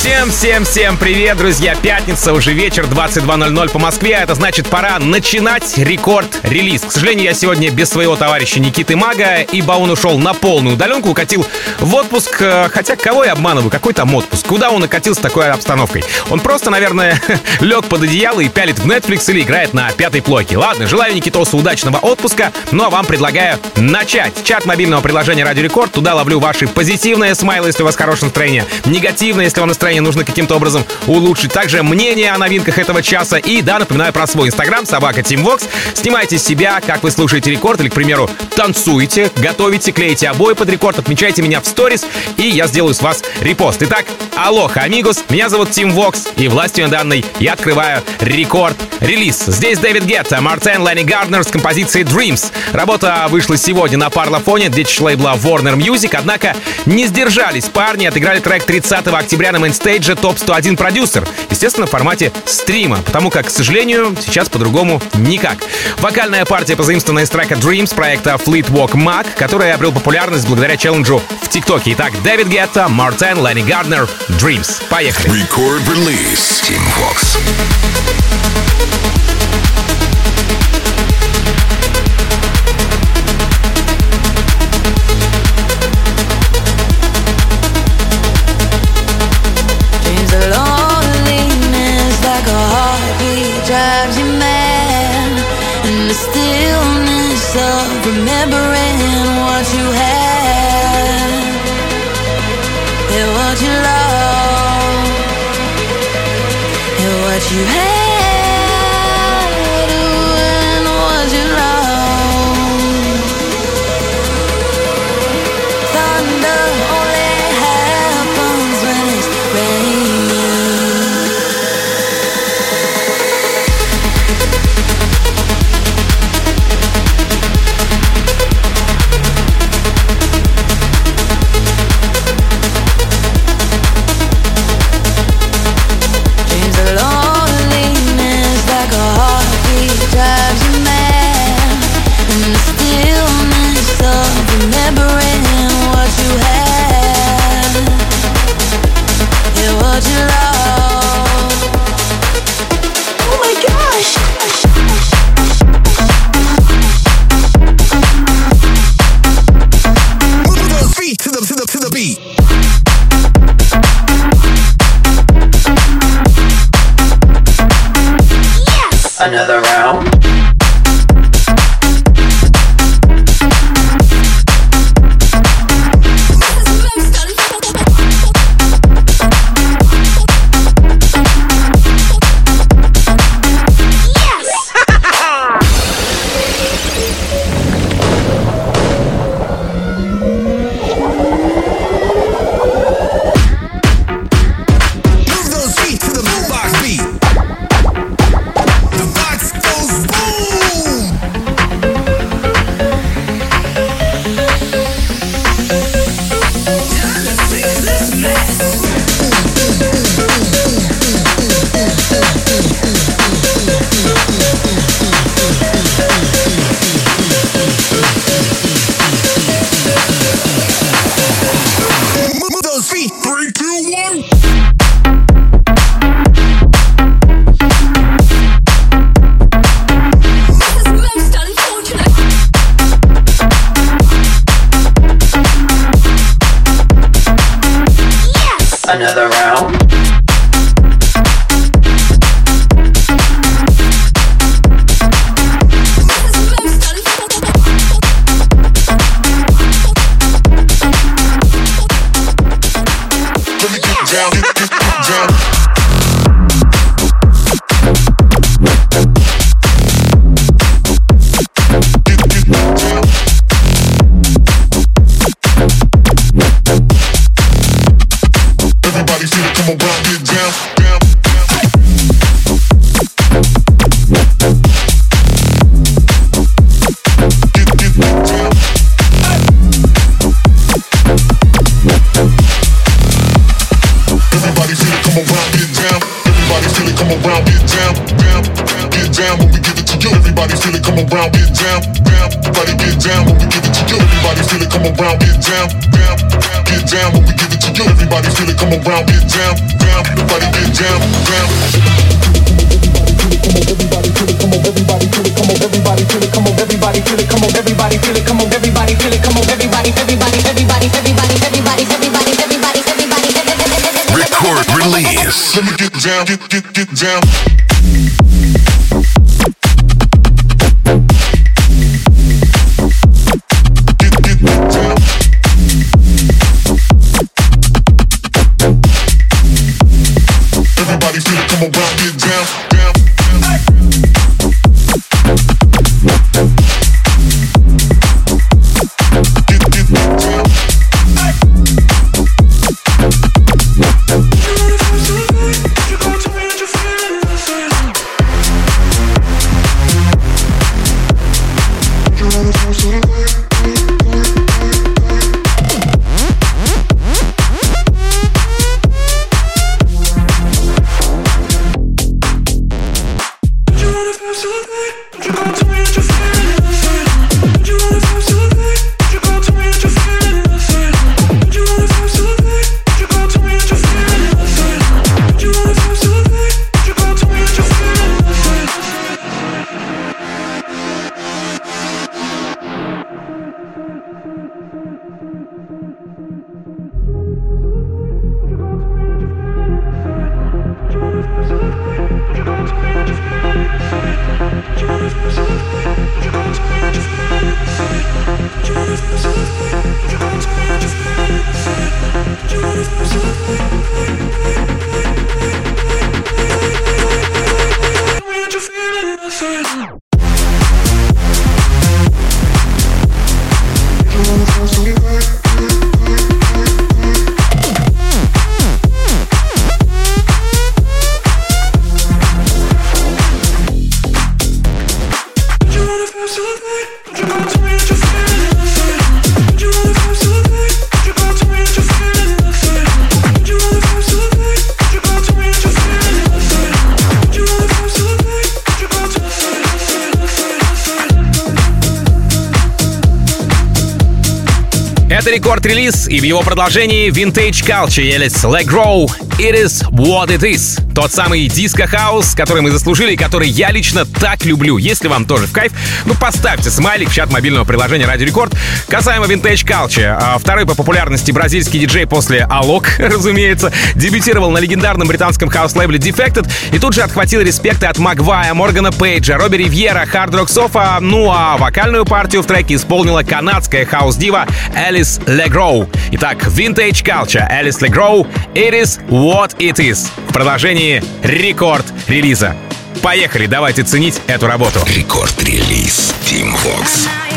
Всем-всем-всем привет, друзья! Пятница, уже вечер, 22.00 по Москве. Это значит, пора начинать рекорд-релиз. К сожалению, я сегодня без своего товарища Никиты Мага, ибо он ушел на полную удаленку, укатил в отпуск. Э, хотя, кого я обманываю? Какой там отпуск? Куда он укатил с такой обстановкой? Он просто, наверное, лег под одеяло и пялит в Netflix или играет на пятой плойке. Ладно, желаю Никитосу удачного отпуска, ну а вам предлагаю начать. Чат мобильного приложения Радио Рекорд. Туда ловлю ваши позитивные смайлы, если у вас хорошее настроение, негативные, если вам настроение настроение нужно каким-то образом улучшить. Также мнение о новинках этого часа. И да, напоминаю про свой инстаграм, собака Тимвокс. Снимайте себя, как вы слушаете рекорд, или, к примеру, танцуете, готовите, клеите обои под рекорд, отмечайте меня в сторис, и я сделаю с вас репост. Итак, aloha, amigos, меня зовут Тим Вокс, и властью данной я открываю рекорд-релиз. Здесь Дэвид Гетта, MORTEN, Lanie Gardner с композицией Dreams. Работа вышла сегодня на Parlophone, детищ лейбла Warner Music, однако не сдержались парни, отыграли трек 30 октября на mainstage стейджа Top 101 Producers. Естественно, в формате стрима, потому как, к сожалению, сейчас по-другому никак. Вокальная партия позаимствованная из трека Dreams проекта Fleet Walk Mac, который обрел популярность благодаря челленджу в ТикТоке. Итак, Дэвид Гетта, Мартен, Ленни Гарднер, Dreams. Поехали. Record release. Team Fox. В его продолжении Vintage Culture Elise LeGrow It Is What It Is. Тот самый диско-хаус, который мы заслужили и который я лично так люблю. Если вам тоже в кайф, ну поставьте смайлик в чат мобильного приложения Радио Рекорд. Касаемо Vintage Culture. А, второй по популярности бразильский диджей после Alok, разумеется, дебютировал на легендарном британском хаус-лейбле Defected и тут же отхватил респекты от MOGUAI, Моргана Пейджа, Робби Ривера, Hard Rock Sofa, ну а вокальную партию в треке исполнила канадская хаус-дива Элис Легроу. Итак, Vintage Culture, Элис Легроу, It Is What It Is. В продолжении рекорд релиза. Поехали, давайте ценить эту работу. Рекорд-релиз Team Fox.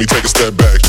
me take a step back.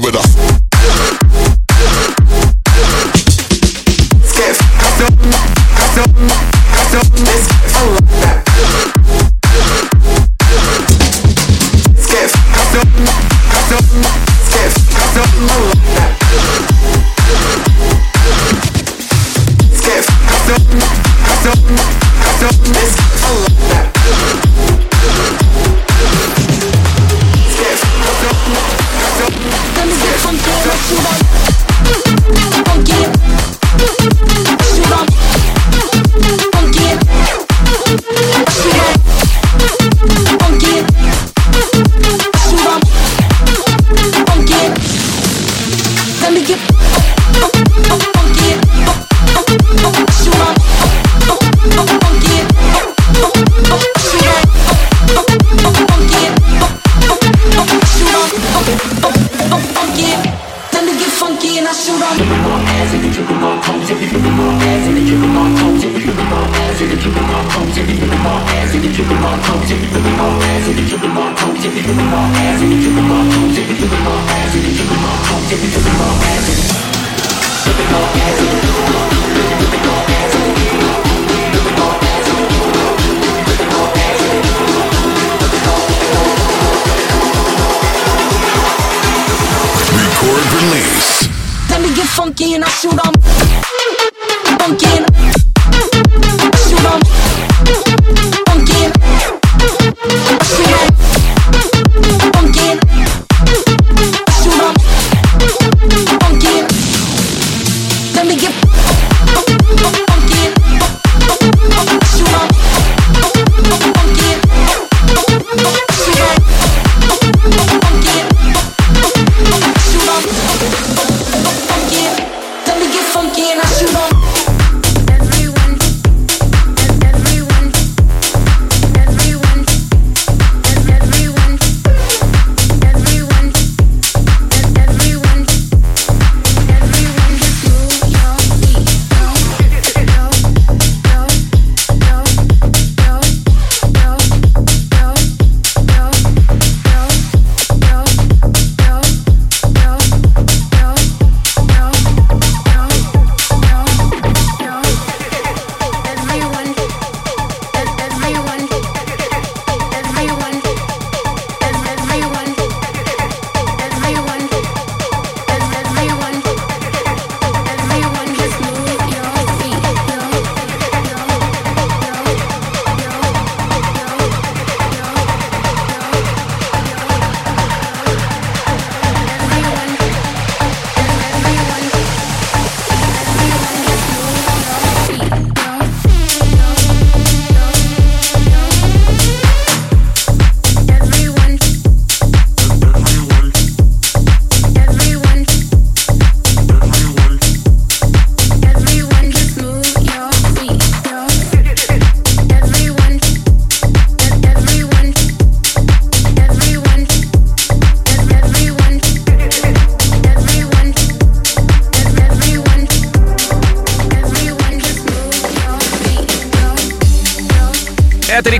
with a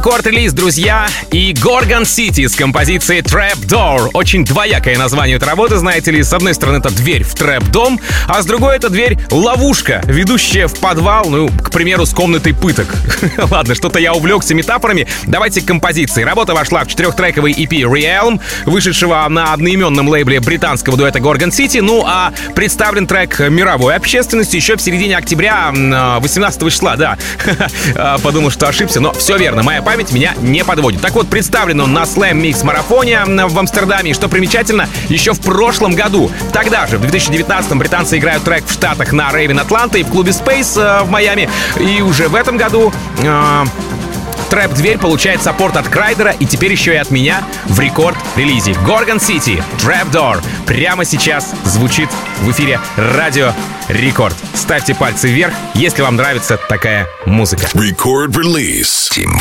Это рекорд-релиз, друзья, и Gorgon City с композицией Trap Door. Очень двоякое название этой работы, знаете ли. С одной стороны, это дверь в трэп-дом, а с другой это дверь-ловушка, ведущая в подвал, ну, к примеру, с комнатой пыток. Ладно, что-то я увлекся метафорами. Давайте к композиции. Работа вошла в четырехтрековый EP Realm, вышедшего на одноименном лейбле британского дуэта Gorgon City. Ну, а представлен трек мировой общественности еще в середине октября 18 числа, да. Подумал, что ошибся, но все верно, моя память меня не подводит. Так вот, представлен он на Slam Mix марафоне в Амстердаме, и что примечательно, еще в прошлом году. Тогда же, в 2019-м, британцы играют трек в Штатах на Raven Атланта и в клубе Space э, в Майами. И уже в этом году э, Трэп-дверь получает саппорт от Крайдера и теперь еще и от меня в рекорд-релизе. Gorgon City, Trap Door. Прямо сейчас звучит в эфире радио Рекорд. Ставьте пальцы вверх, если вам нравится такая музыка. Record Release. Team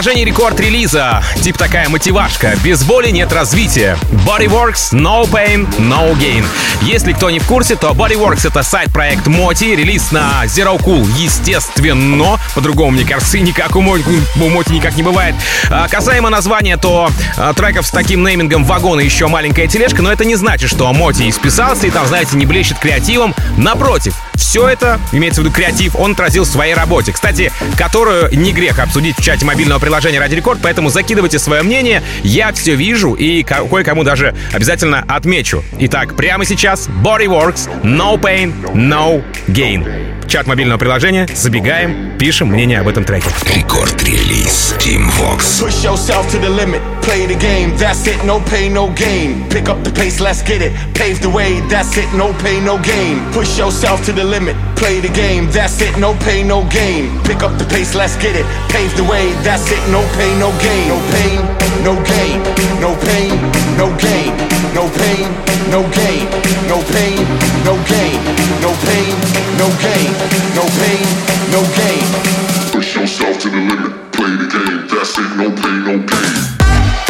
Fox. Продолжение рекорд-релиза. Тип такая мотивашка. Без боли нет развития. Bodyworks, no pain, no gain. Если кто не в курсе, то Bodyworks это сайт-проект Моти. Релиз на Zero Cool, естественно. По-другому, мне кажется, никак у Моти, никак не бывает. А, касаемо названия, то а, треков с таким неймингом вагон и еще маленькая тележка, но это не значит, что Моти исписался и там, знаете, не блещет креативом. Напротив, все это, имеется в виду креатив, он отразил в своей работе. Кстати, которую не грех обсудить в чате мобильного приложения Ради Рекорд, поэтому закидывайте свое мнение. Я все вижу и кое-кому даже обязательно отмечу. Итак, прямо сейчас Bodyworks, No Pain, No Gain чат мобильного приложения, забегаем, пишем мнение об этом треке. Рекорд-релиз Team Vox. Push yourself to the limit, play the game, that's it, no pain, no gain. Pick up the pace, let's get it, pave the way, that's it, no pain, no gain. Push yourself to the limit, play the game, that's it, no pain, no gain. Pick up the pace, let's get it, pave the way, that's it, no pain, no gain. No pain, no gain, no pain, no gain. No pain, no gain, no pain, no gain, no pain, no gain, no pain, no gain. Push yourself to the limit, play the game, that's it, no pain, no gain.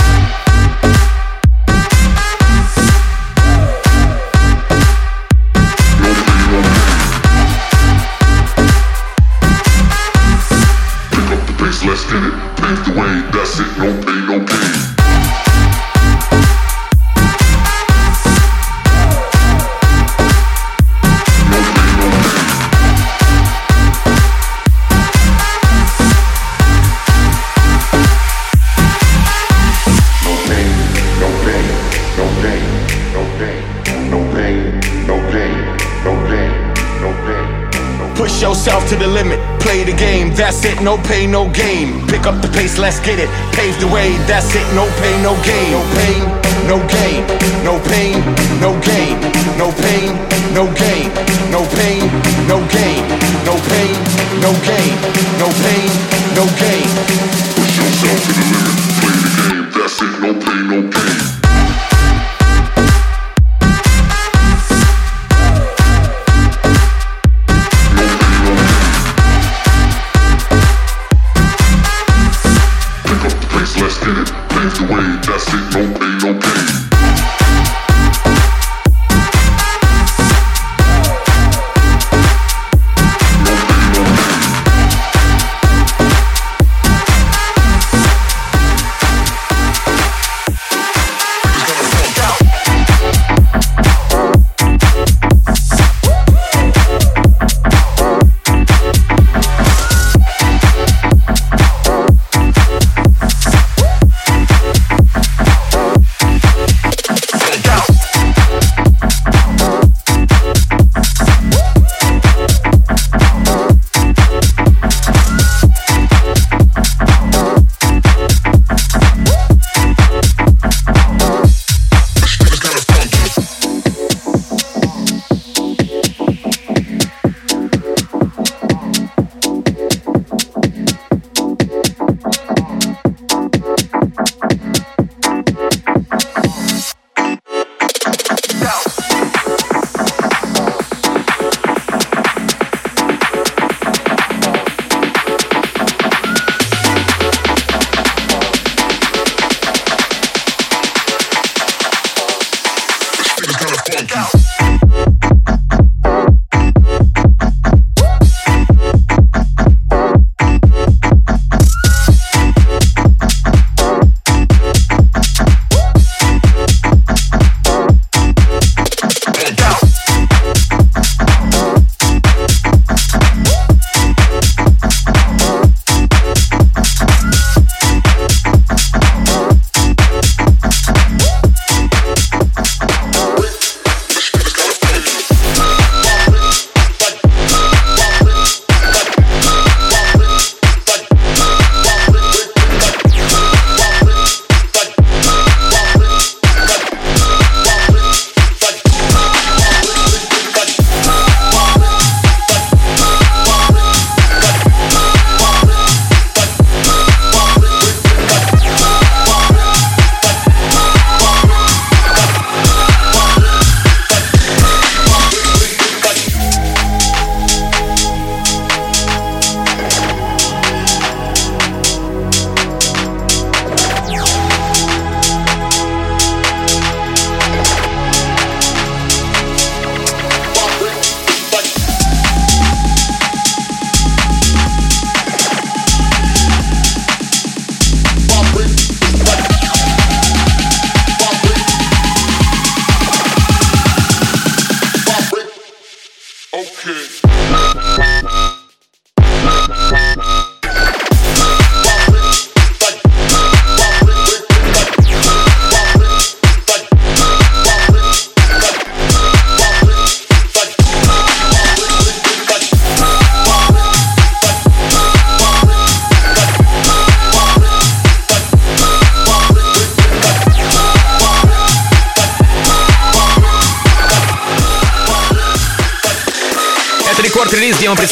To the limit. Play the game, that's it, no pain, no gain. Pick up the pace, let's get it. Pave the way, that's it, no pain, no gain. No pain, no gain. No pain, no gain. No pain, no gain. No pain, no gain. No pain, no gain. No pain, no gain. Push yourself to the limit. Play the game, that's it, no pain, no gain.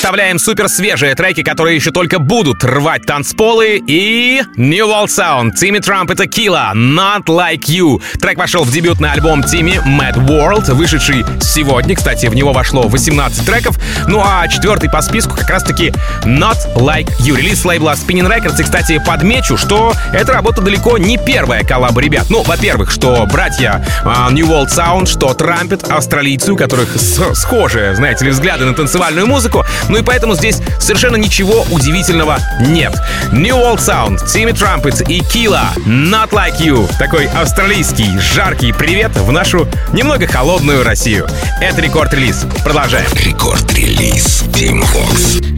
Представляем супер свежие треки, которые еще только будут рвать танцполы. И New World Sound, Timmy Trump и Tequila, Not Like You. Трек вошел в дебютный альбом Тимми Mad World, вышедший сегодня. Кстати, в него вошло 18 треков. Ну а четвертый по списку как раз-таки Not Like You. Релиз лейбла Spinning Records. И, кстати, подмечу, что эта работа далеко не первая коллаба ребят. Ну, во-первых, что братья uh, New World Sound, что Трампет, австралийцы, у которых схожие, знаете ли, взгляды на танцевальную музыку, ну и поэтому здесь совершенно ничего удивительного нет. New World Sound, Timmy Trumpet и Killa, Not Like You. Такой австралийский, жаркий привет в нашу немного холодную Россию. Это рекорд-релиз. Продолжаем. Рекорд-релиз Team Fox.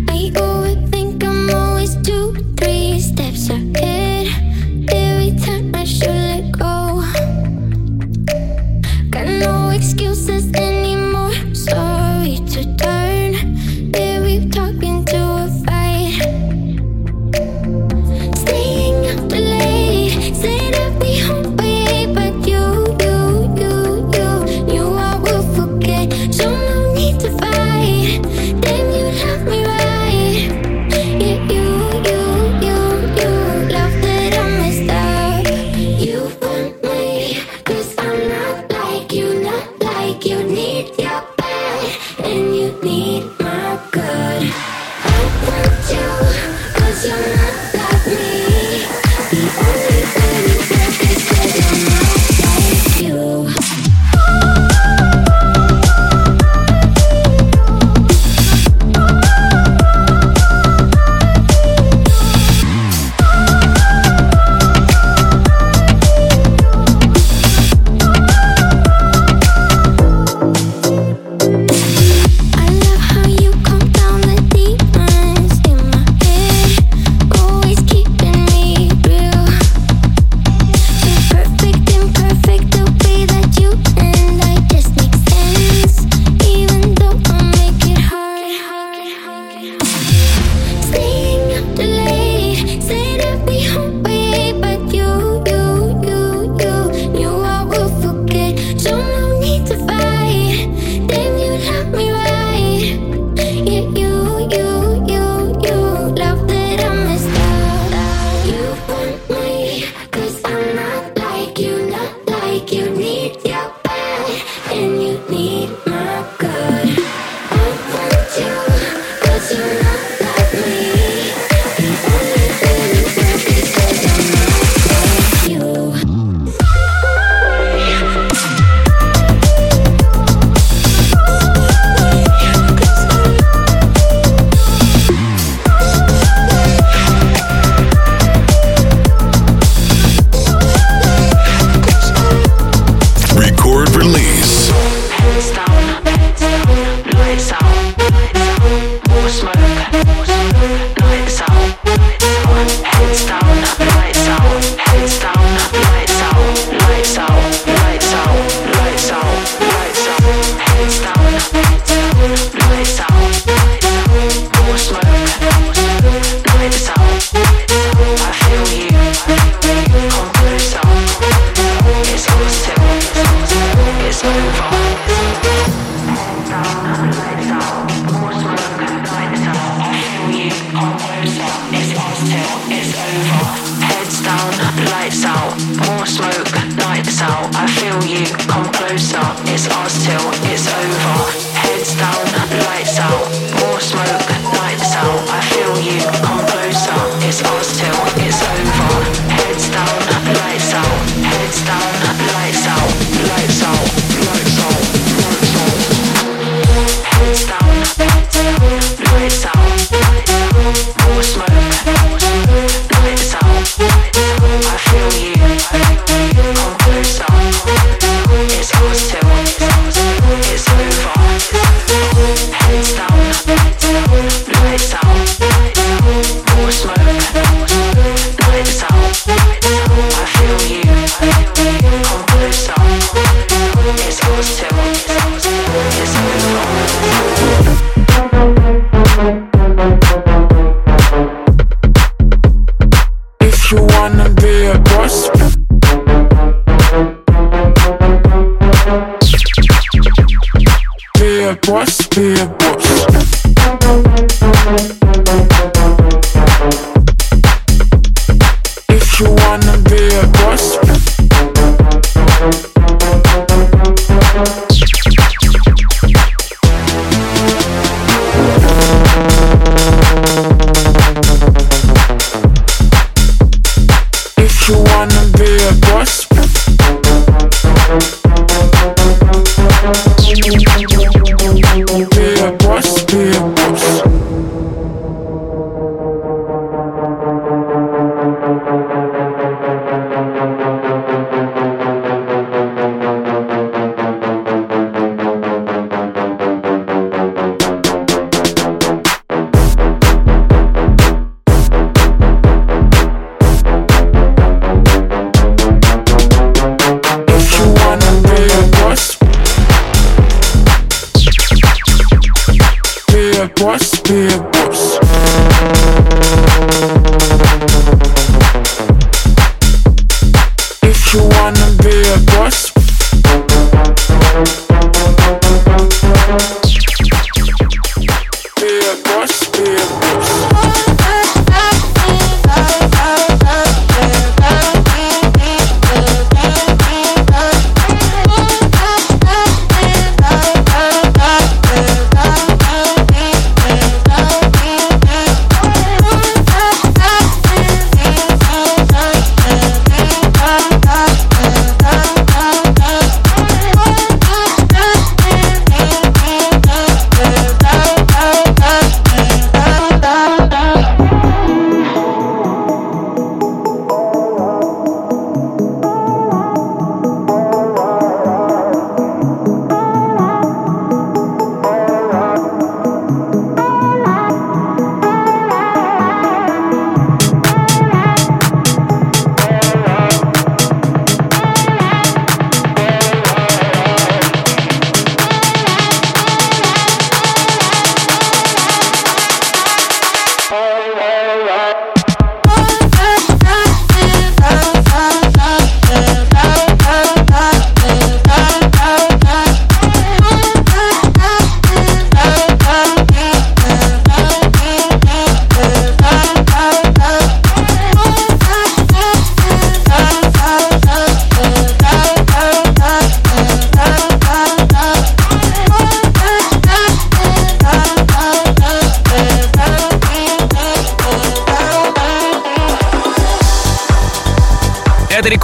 You you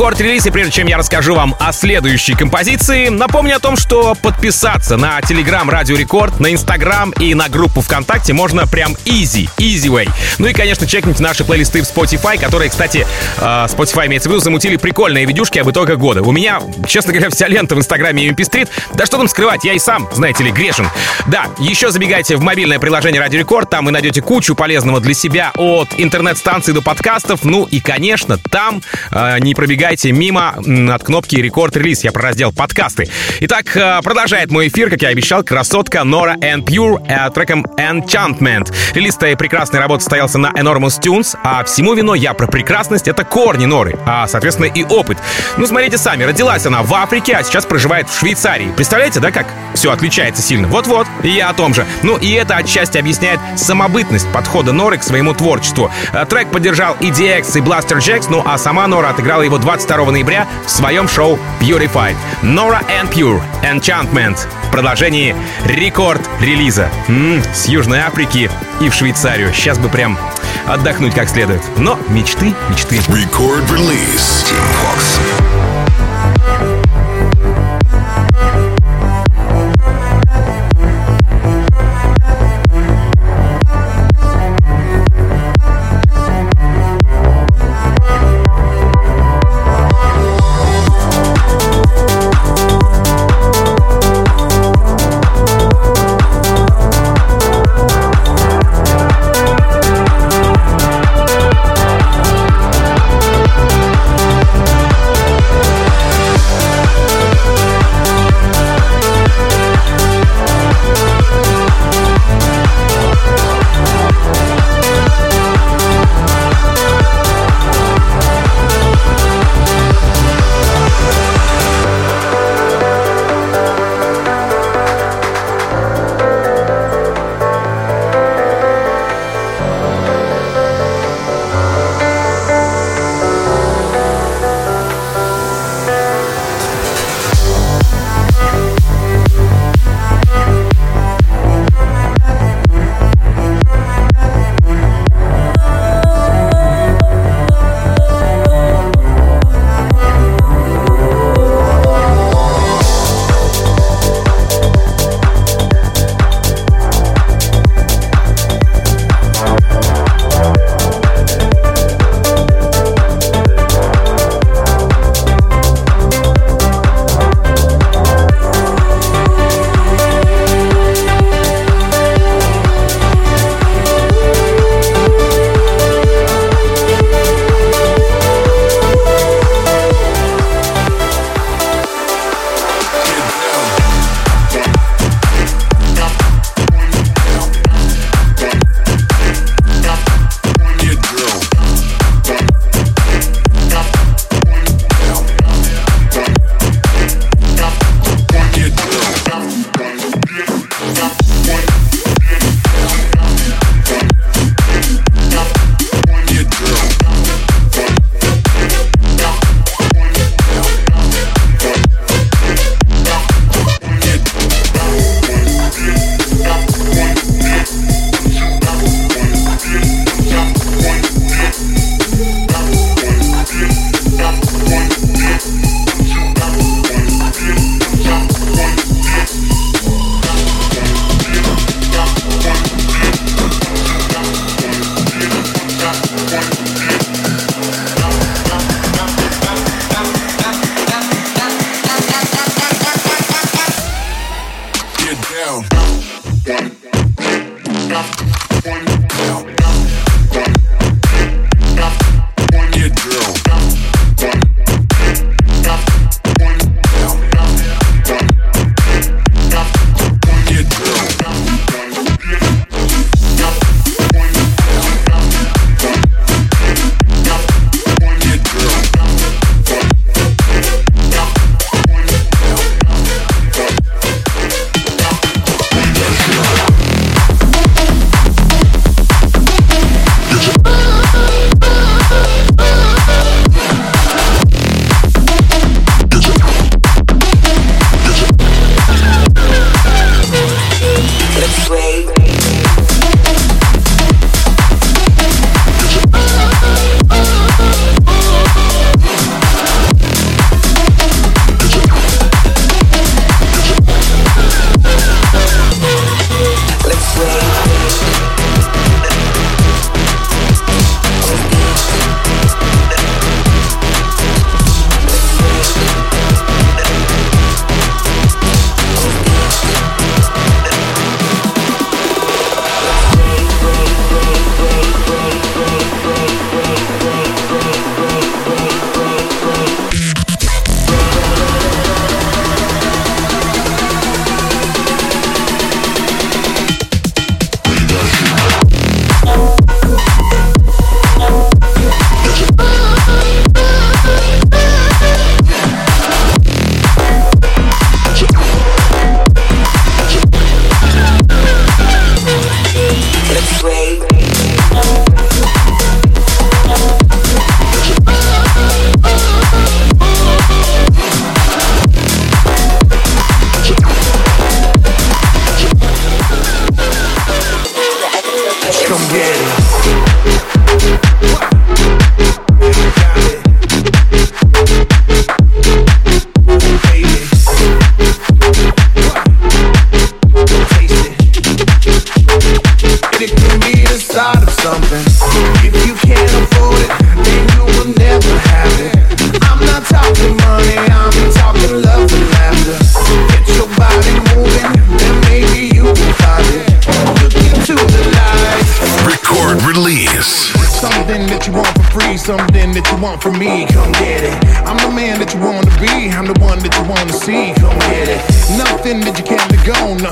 рекорд-релиз, и прежде чем я расскажу вам о следующей композиции, напомню о том, что подписаться на Telegram Радио Рекорд, на Instagram и на группу ВКонтакте можно прям easy, easy way. Ну и, конечно, чекните наши плейлисты в Spotify, которые, кстати, э, Spotify имеется в виду, замутили прикольные видюшки об итогах года. У меня, честно говоря, вся лента в Инстаграме MP Street. Да что там скрывать, я и сам, знаете ли, грешен. Да, еще забегайте в мобильное приложение Радио Рекорд, там вы найдете кучу полезного для себя от интернет-станций до подкастов. Ну и, конечно, там э, не пробегайте мимо м, от кнопки рекорд-релиз. Я про раздел подкасты. Итак, э, продолжает мой эфир, как я обещал, красотка Nora and Pure э, треком Enchantment. Релиз этой прекрасной работы состоялся на Enormous Tunes, а всему вино я про прекрасность — это корни Норы, а, соответственно, и опыт. Ну, смотрите сами, родилась она в Африке, а сейчас проживает в Швейцарии. Представляете, да, как все отличается сильно? Вот-вот, и я о том же. Ну, и это отчасти объясняет самобытность подхода Норы к своему творчеству. Э, Трек поддержал EDX и Blaster Jacks, ну а сама Нора отыграла его 22 ноября в своем шоу Purified. Nora and Pure Enchantment в продолжении рекорд-релиза. М, с Южной Африки и в Швейцарию. Сейчас бы прям отдохнуть как следует. Но мечты, мечты. Record release. Team Fox.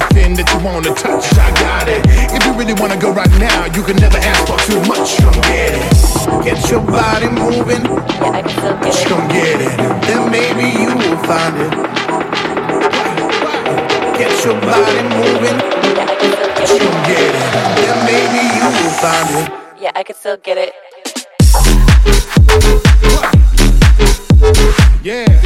Nothing that you wanna touch, I got it. If you really wanna go right now, you can never ask for too much, come get it. Get your body moving, come get it. Then maybe you will find it. Get your body moving, come get it. Then maybe you will find it. Yeah, I can still get it. Yeah.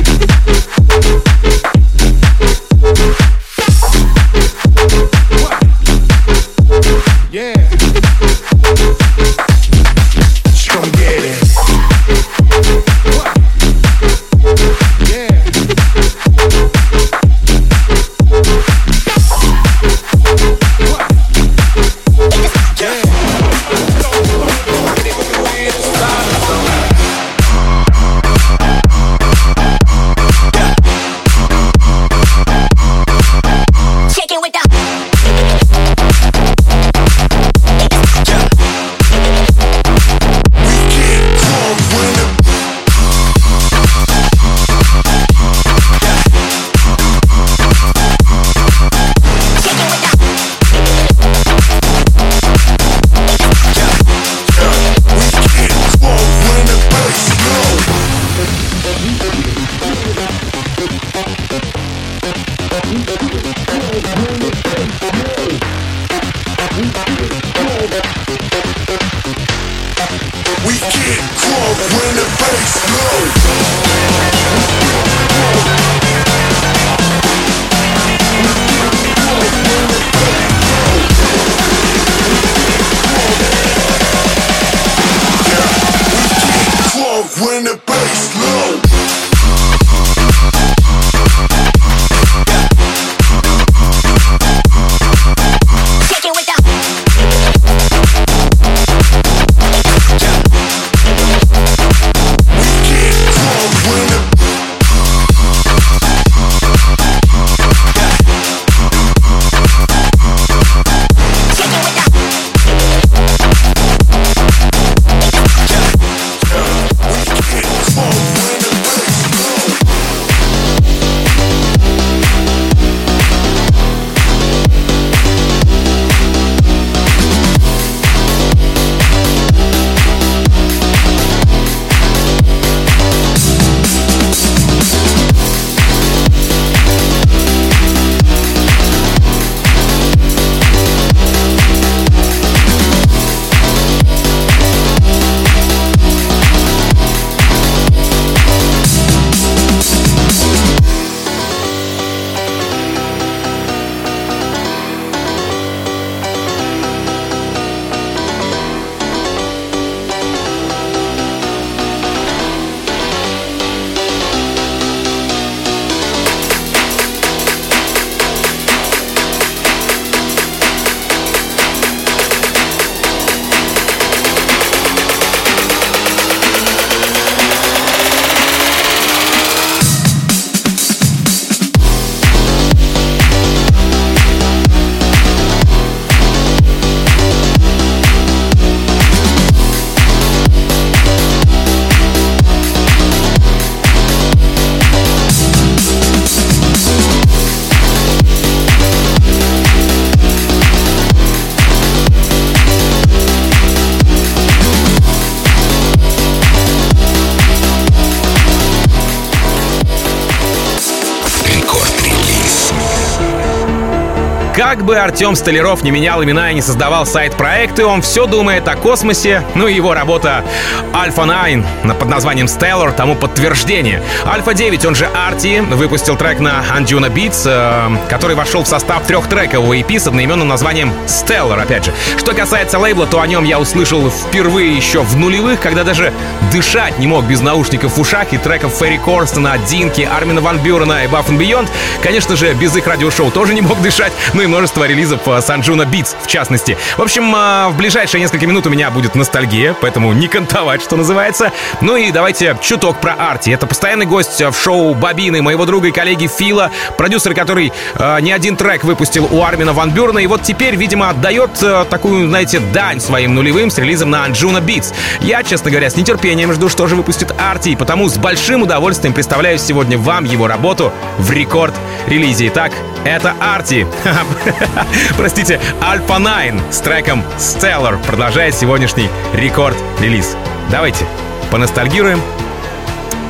Как бы Артем Столяров не менял имена и не создавал сайт-проекты, он все думает о космосе, ну и его работа Alpha 9 на- под названием Stellar тому подтверждение. Alpha 9, он же Арти, выпустил трек на Anjuna Beats, э, который вошел в состав трехтрекового EP с одноименным названием Stellar, опять же. Что касается лейбла, то о нем я услышал впервые еще в нулевых, когда даже дышать не мог без наушников в ушах и треков Ферри Корстена, Динки, Армина Ван Бюрена и Buff Beyond. Конечно же, без их радиошоу тоже не мог дышать, ну и множество релизов э, Санджуна Beats, в частности. В общем, э, в ближайшие несколько минут у меня будет ностальгия, поэтому не кантовать, что называется. Ну и давайте чуток про Арти. Это постоянный гость в шоу Бабины, моего друга и коллеги Фила, продюсер, который э, не один трек выпустил у Армина Ван Бюрна, и вот теперь, видимо, отдает э, такую, знаете, дань своим нулевым с релизом на Анджуна Beats. Я, честно говоря, с нетерпением жду, что же выпустит Арти, и потому с большим удовольствием представляю сегодня вам его работу в рекорд-релизе. Итак, это Арти. Простите, Альфа 9 с треком Stellar продолжает сегодняшний рекорд-релиз. Давайте поностальгируем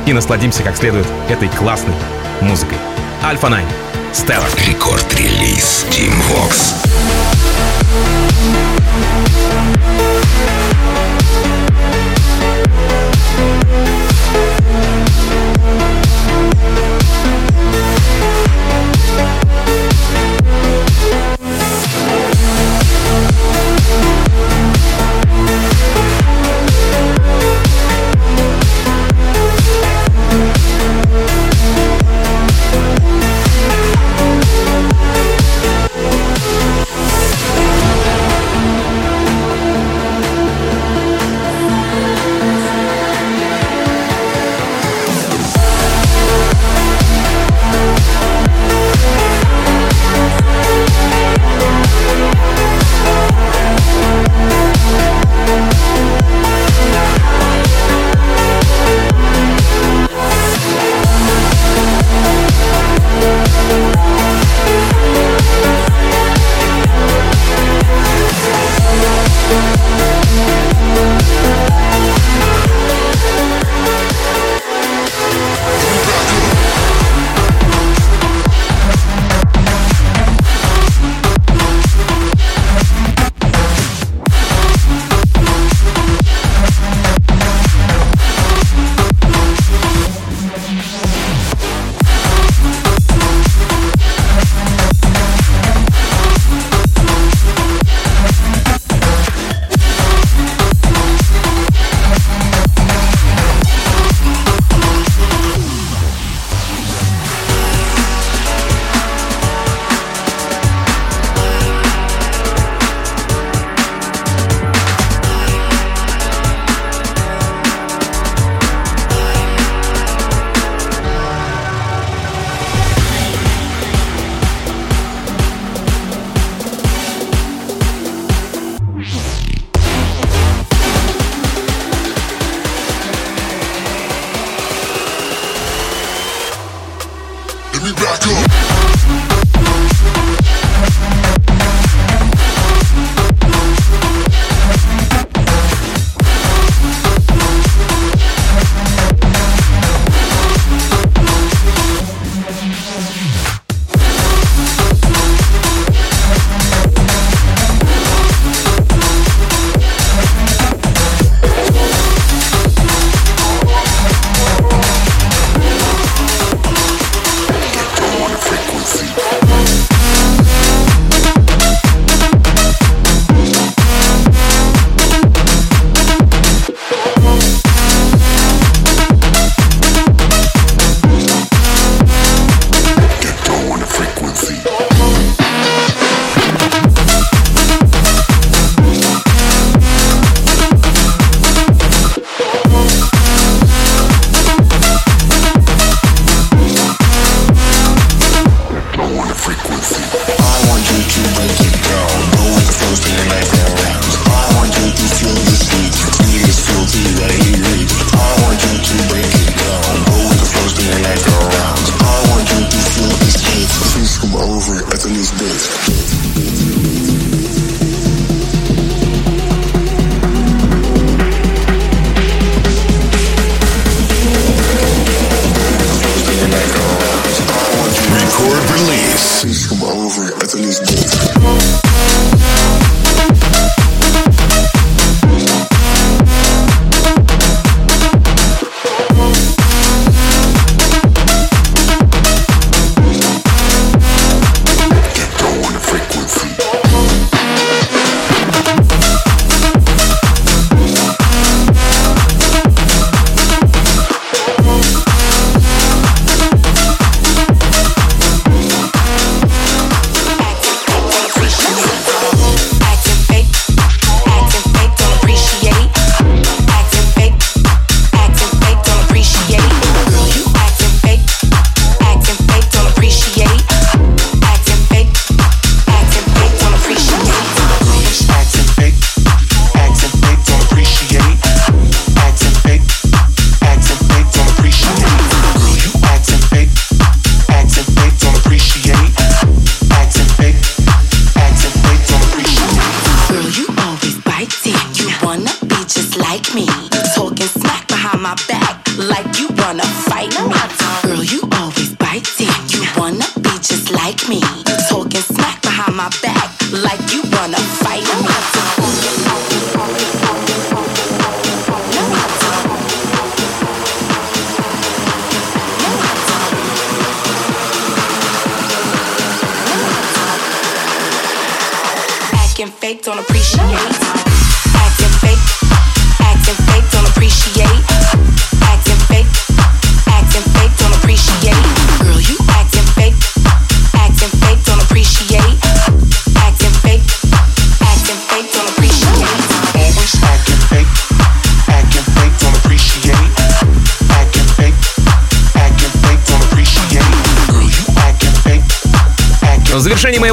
и насладимся как следует этой классной музыкой. Альфа 9. Stellar. Рекорд-релиз Team Vox.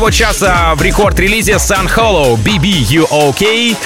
Моего часа в рекорд-релизе Sun Hollow BB You OK.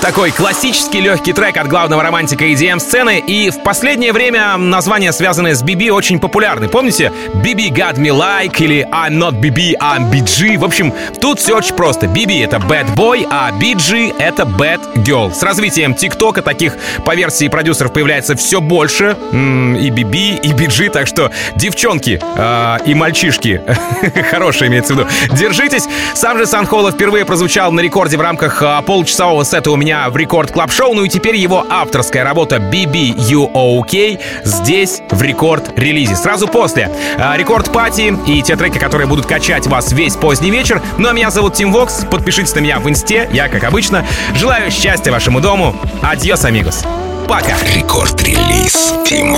Такой классический легкий трек от главного романтика EDM-сцены. И в последнее время названия, связанные с BB, очень популярны. Помните? BB Got Me Like или I'm Not BB, I'm BG. В общем, тут все очень просто. BB — это Bad Boy, а BG — это Bad Girl. С развитием ТикТока таких по версии продюсеров появляется все больше. И BB, и BG, так что девчонки э, и мальчишки, хорошие имеется в виду, держитесь. Сам же San Holo впервые прозвучал на рекорде в рамках а, получасового сета у меня в Record Club Show ну и теперь его авторская работа bb u ok здесь в рекорд релизе. Сразу после а, Record Party и те треки, которые будут качать вас весь поздний вечер. Ну а меня зовут Тим Вокс, подпишитесь на меня в инсте, я как обычно. Желаю счастья вашему дому. Adiós, amigos. Пока. Рекорд-релиз Team